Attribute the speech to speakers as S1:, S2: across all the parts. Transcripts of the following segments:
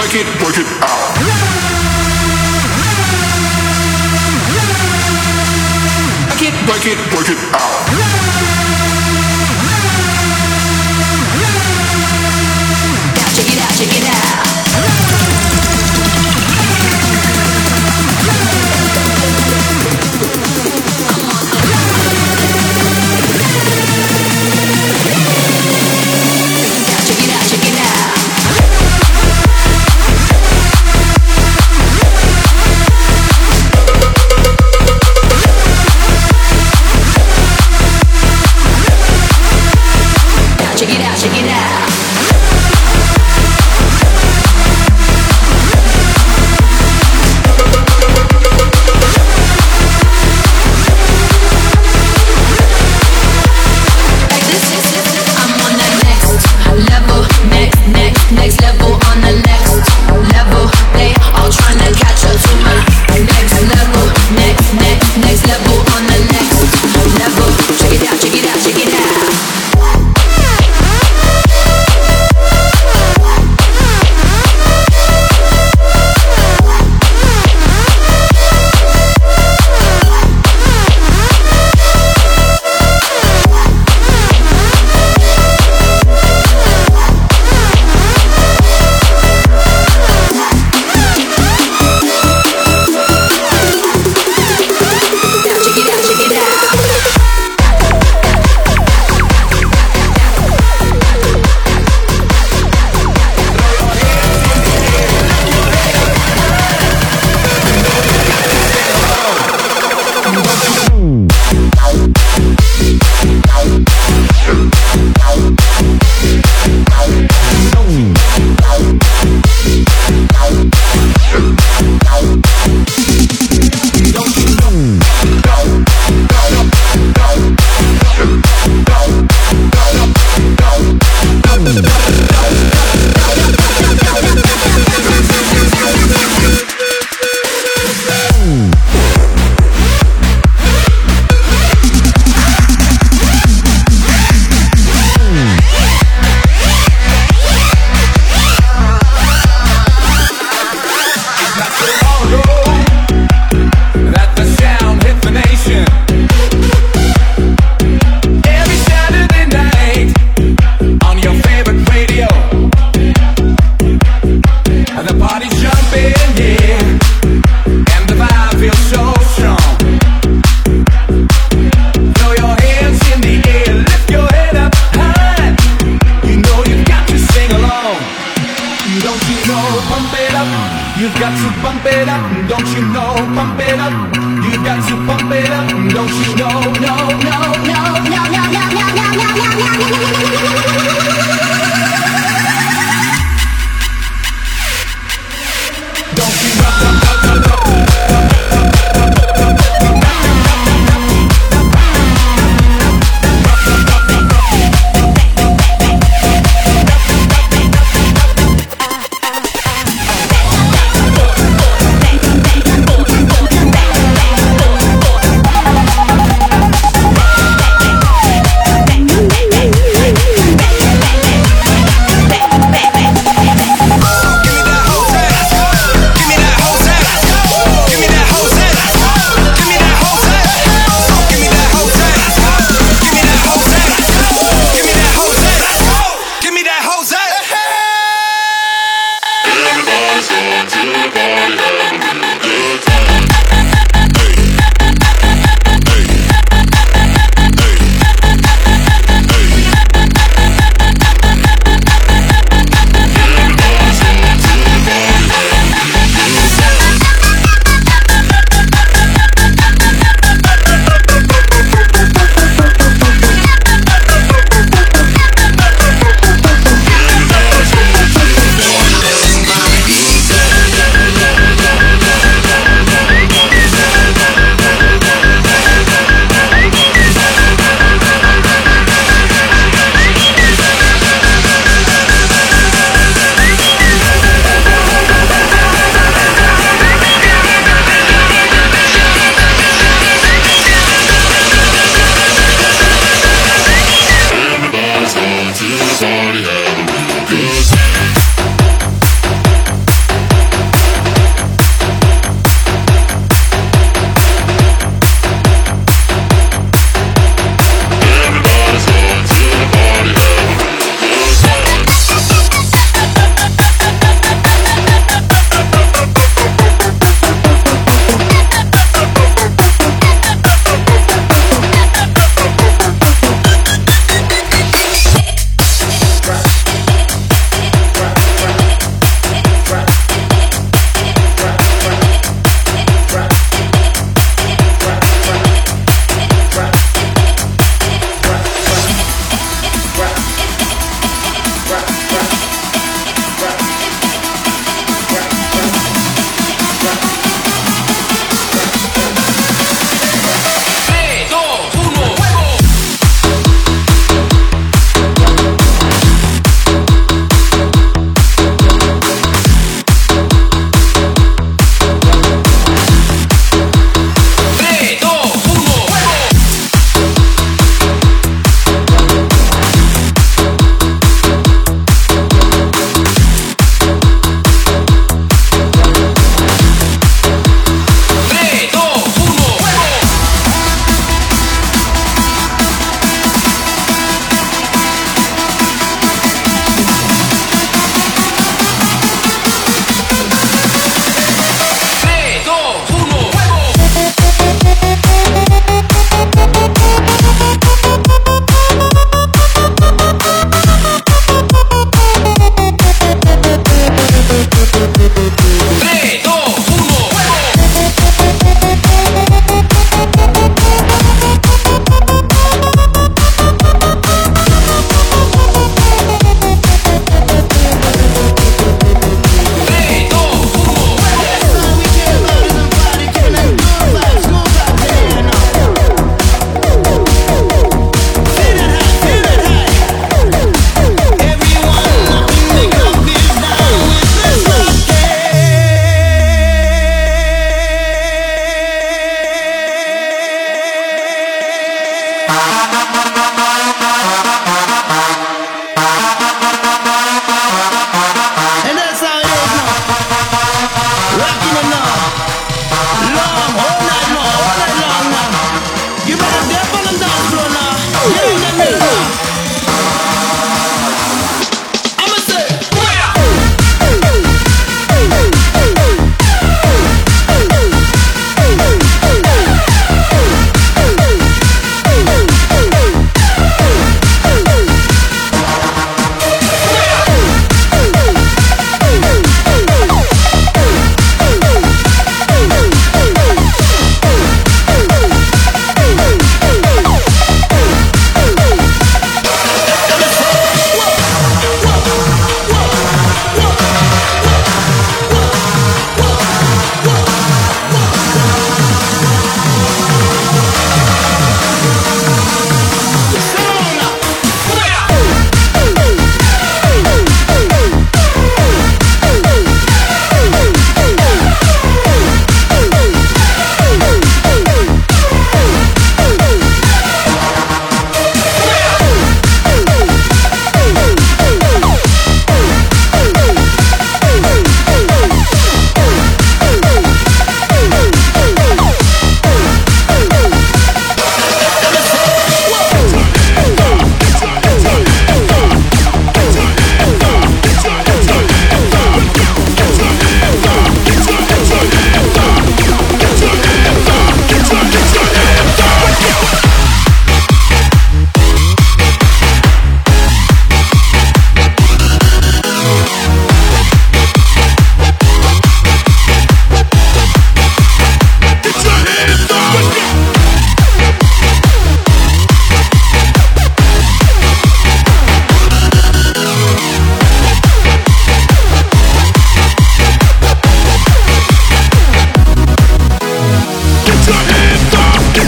S1: break it, break it out. Break it, work it, work it out.
S2: Check it out, check it out.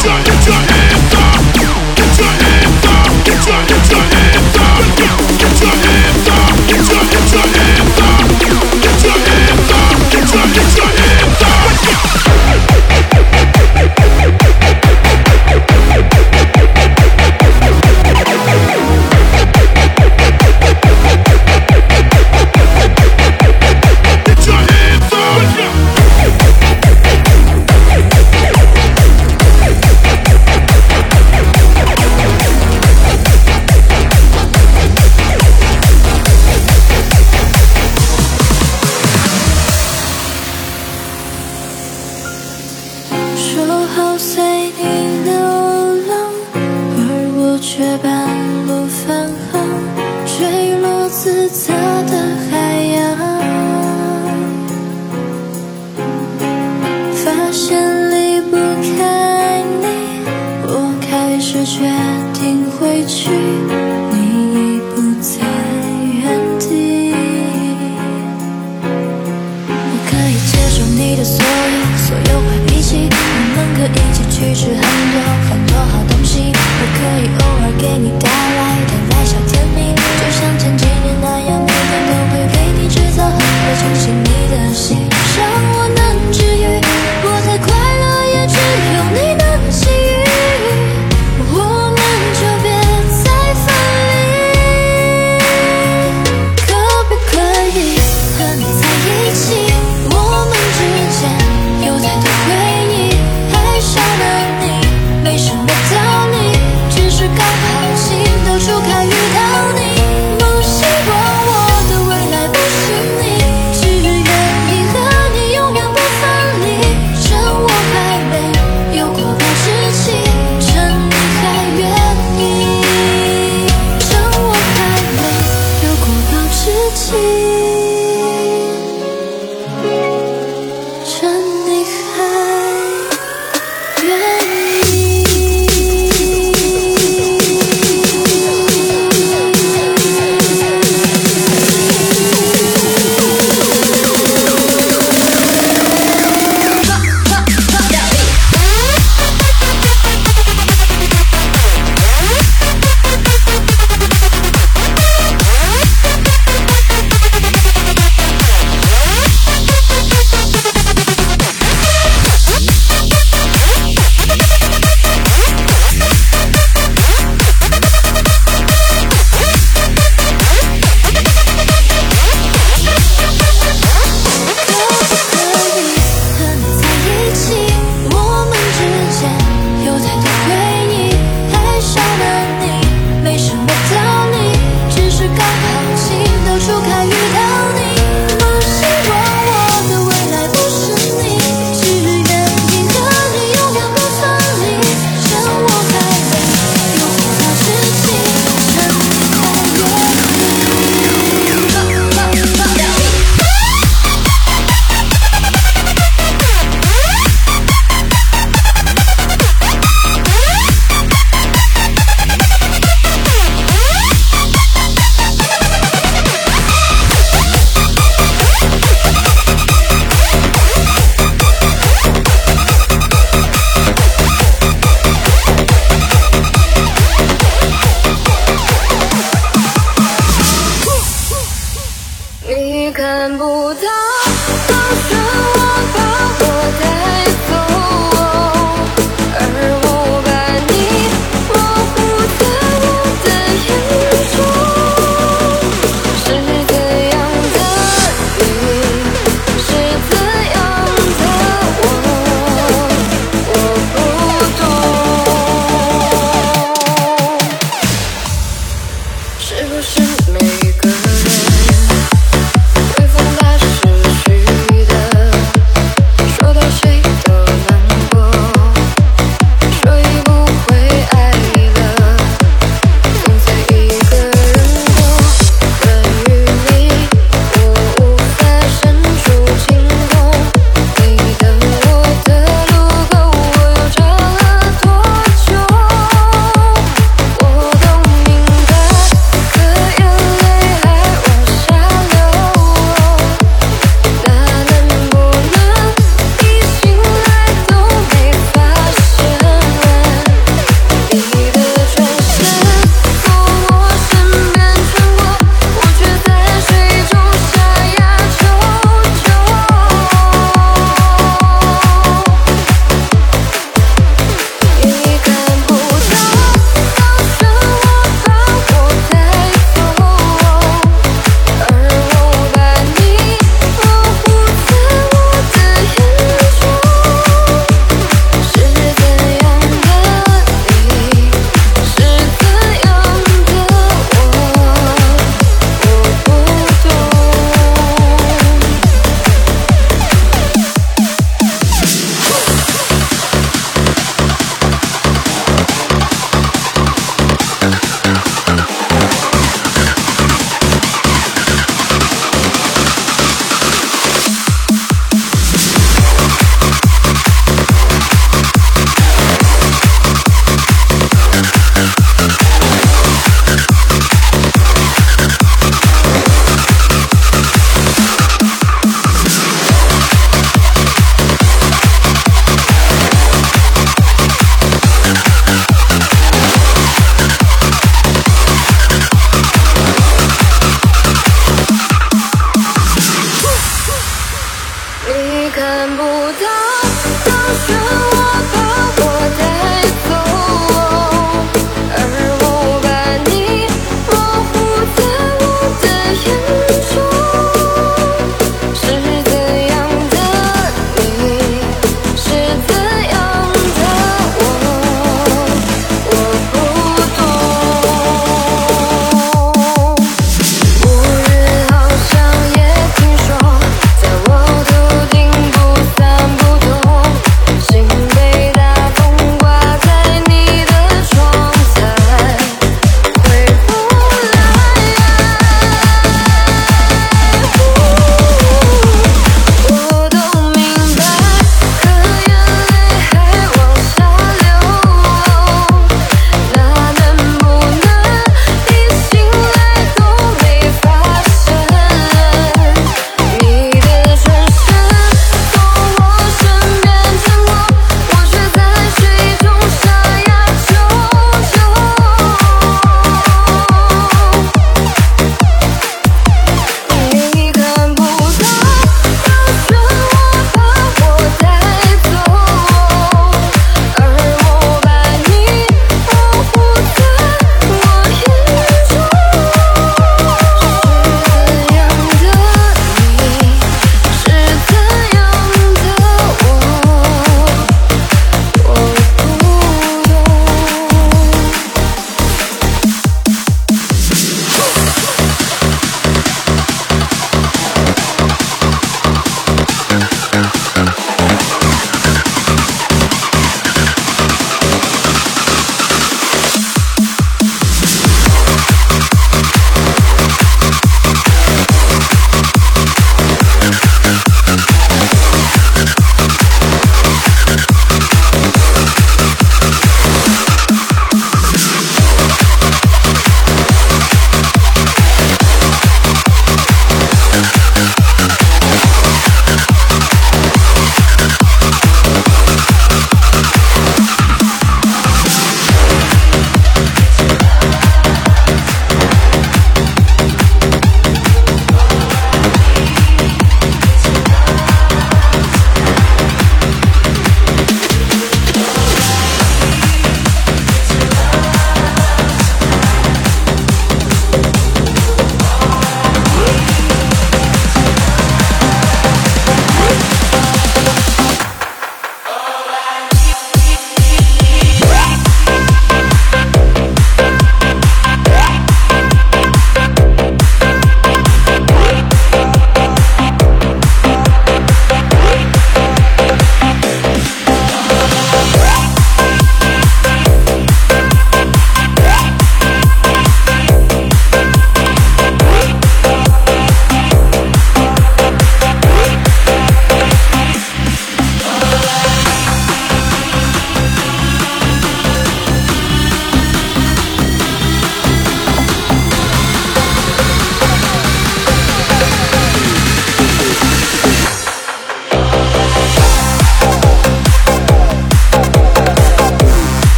S3: John, John, John.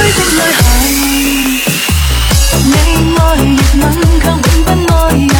S3: 脸崎岖的女孩。你爱热吻，却永不爱人，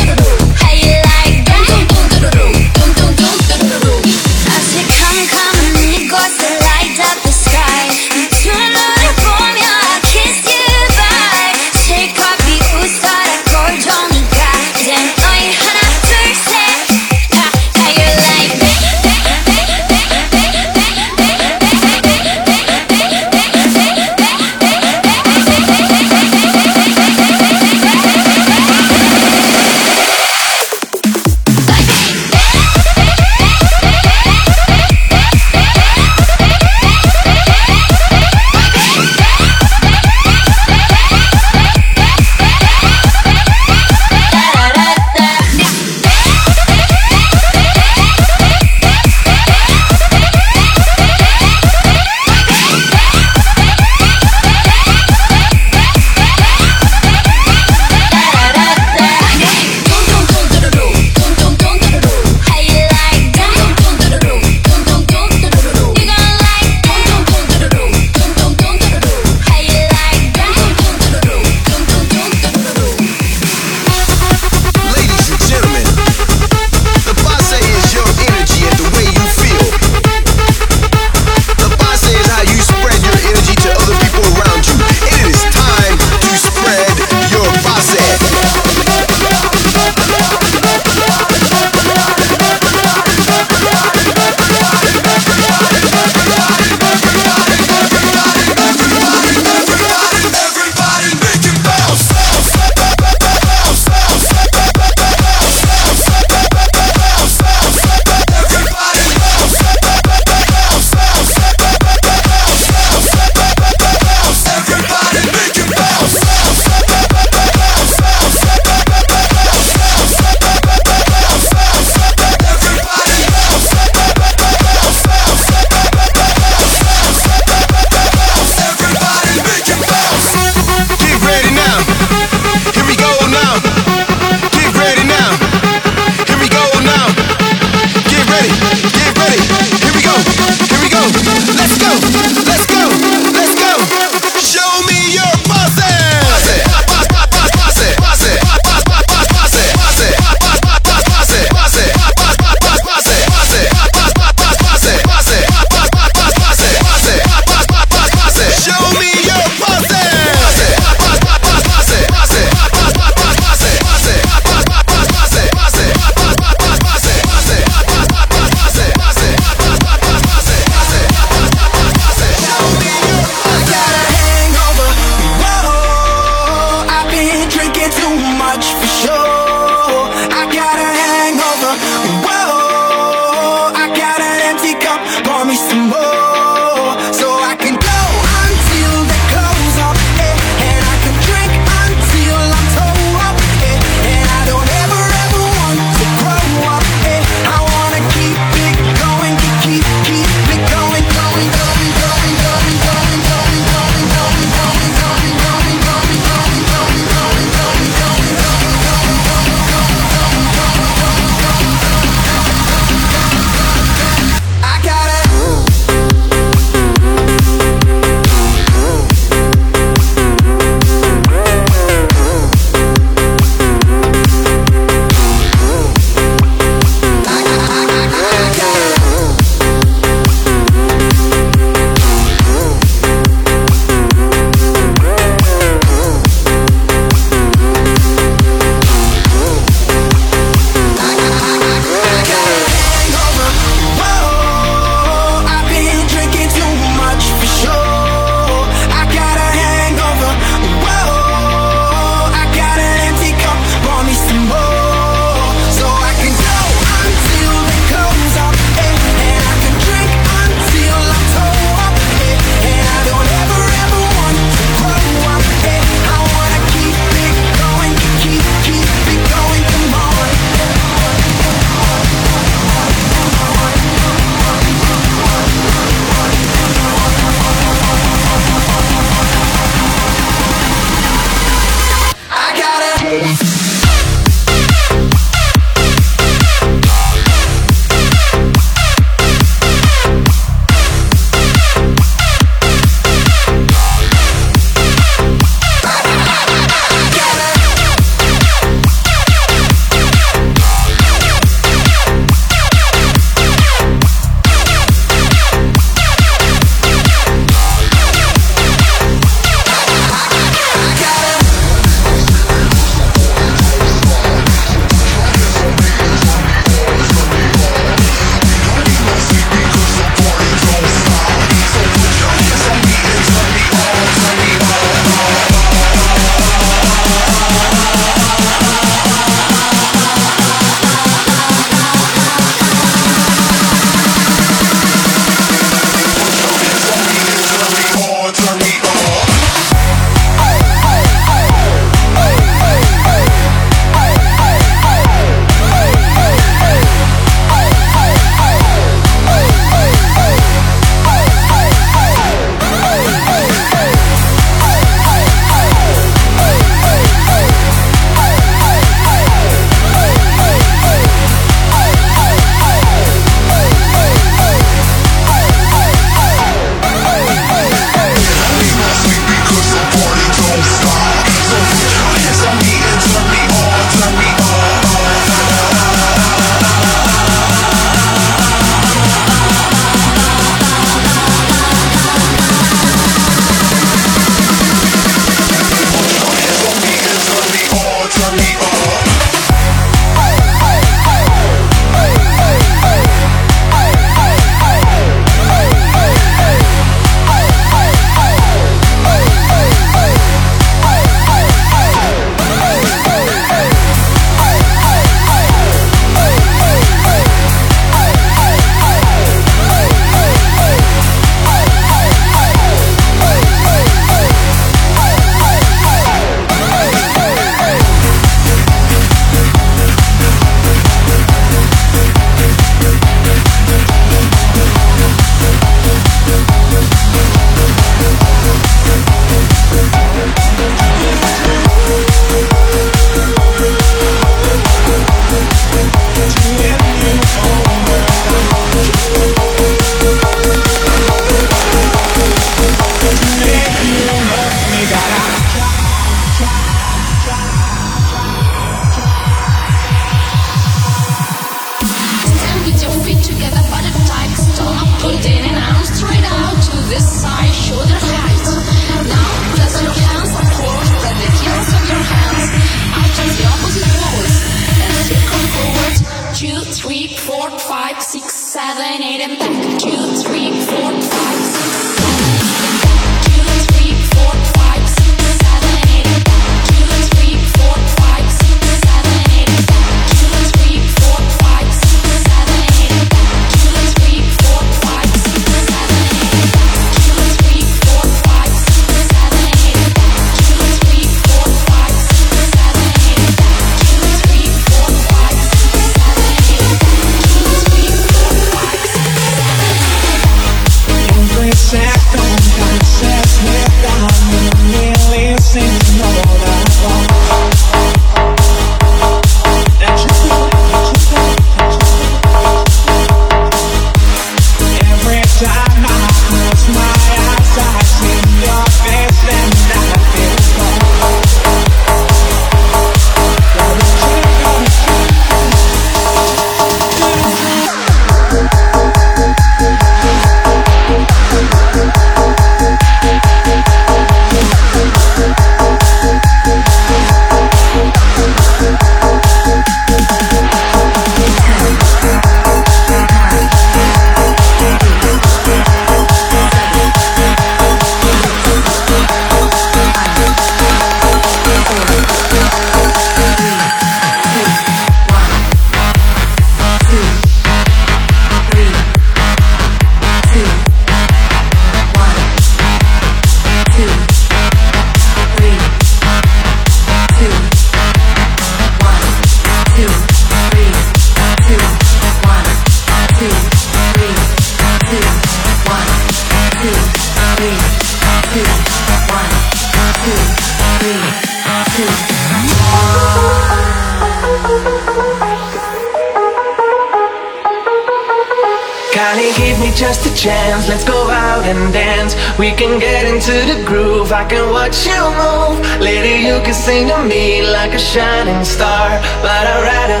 S4: We can get into the groove, I can watch you move. Later, you can sing to me like a shining star. But I'd rather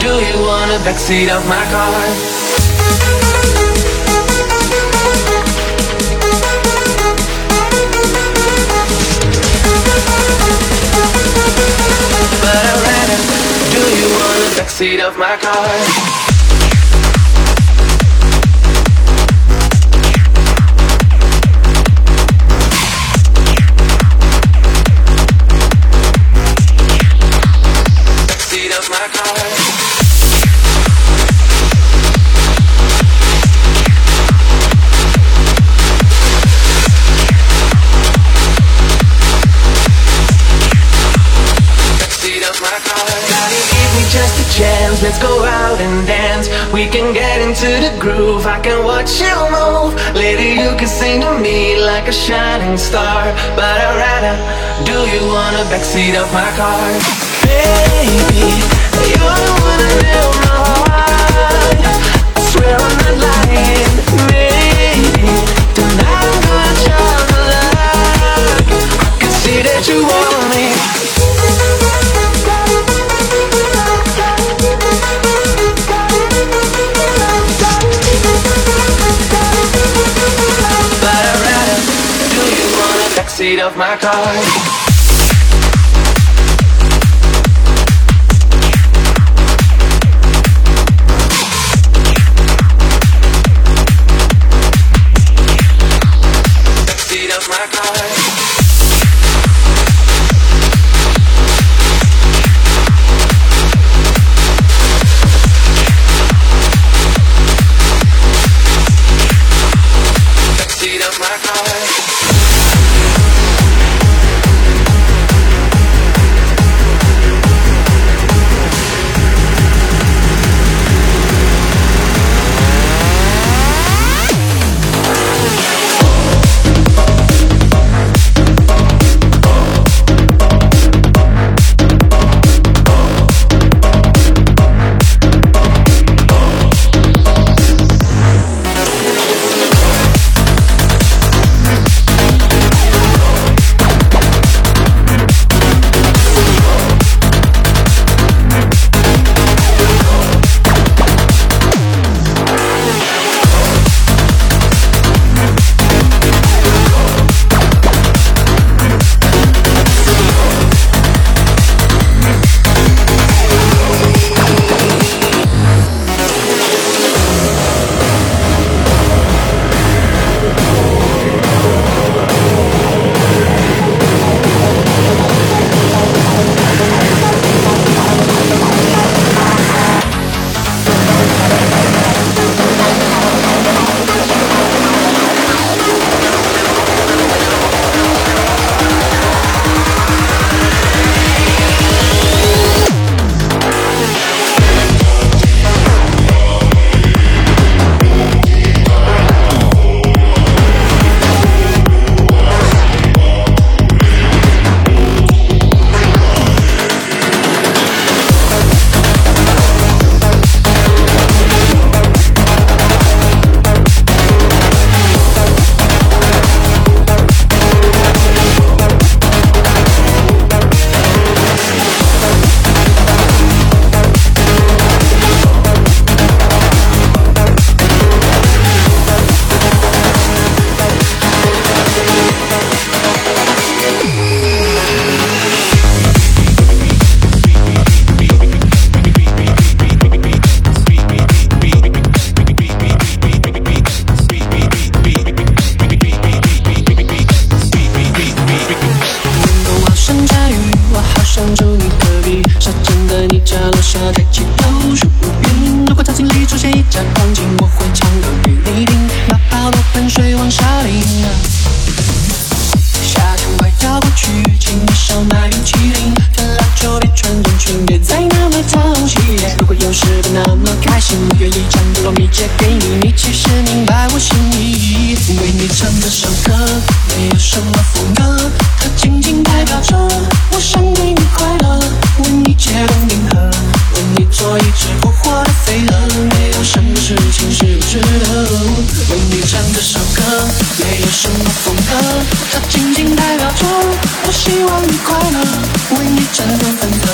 S4: do you on the backseat of my car. backseat of my car into the groove. I can watch you move. Lady, you can sing to me like a shining star. But I'd rather do you on the backseat of my car. Baby, you're my car.
S5: 为你唱这首歌，没有什么风格，它仅仅代表着我希望你快乐。为你辗转反侧，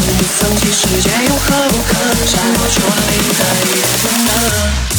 S5: 为你放弃世界，有何不可？想要说了，你可以的。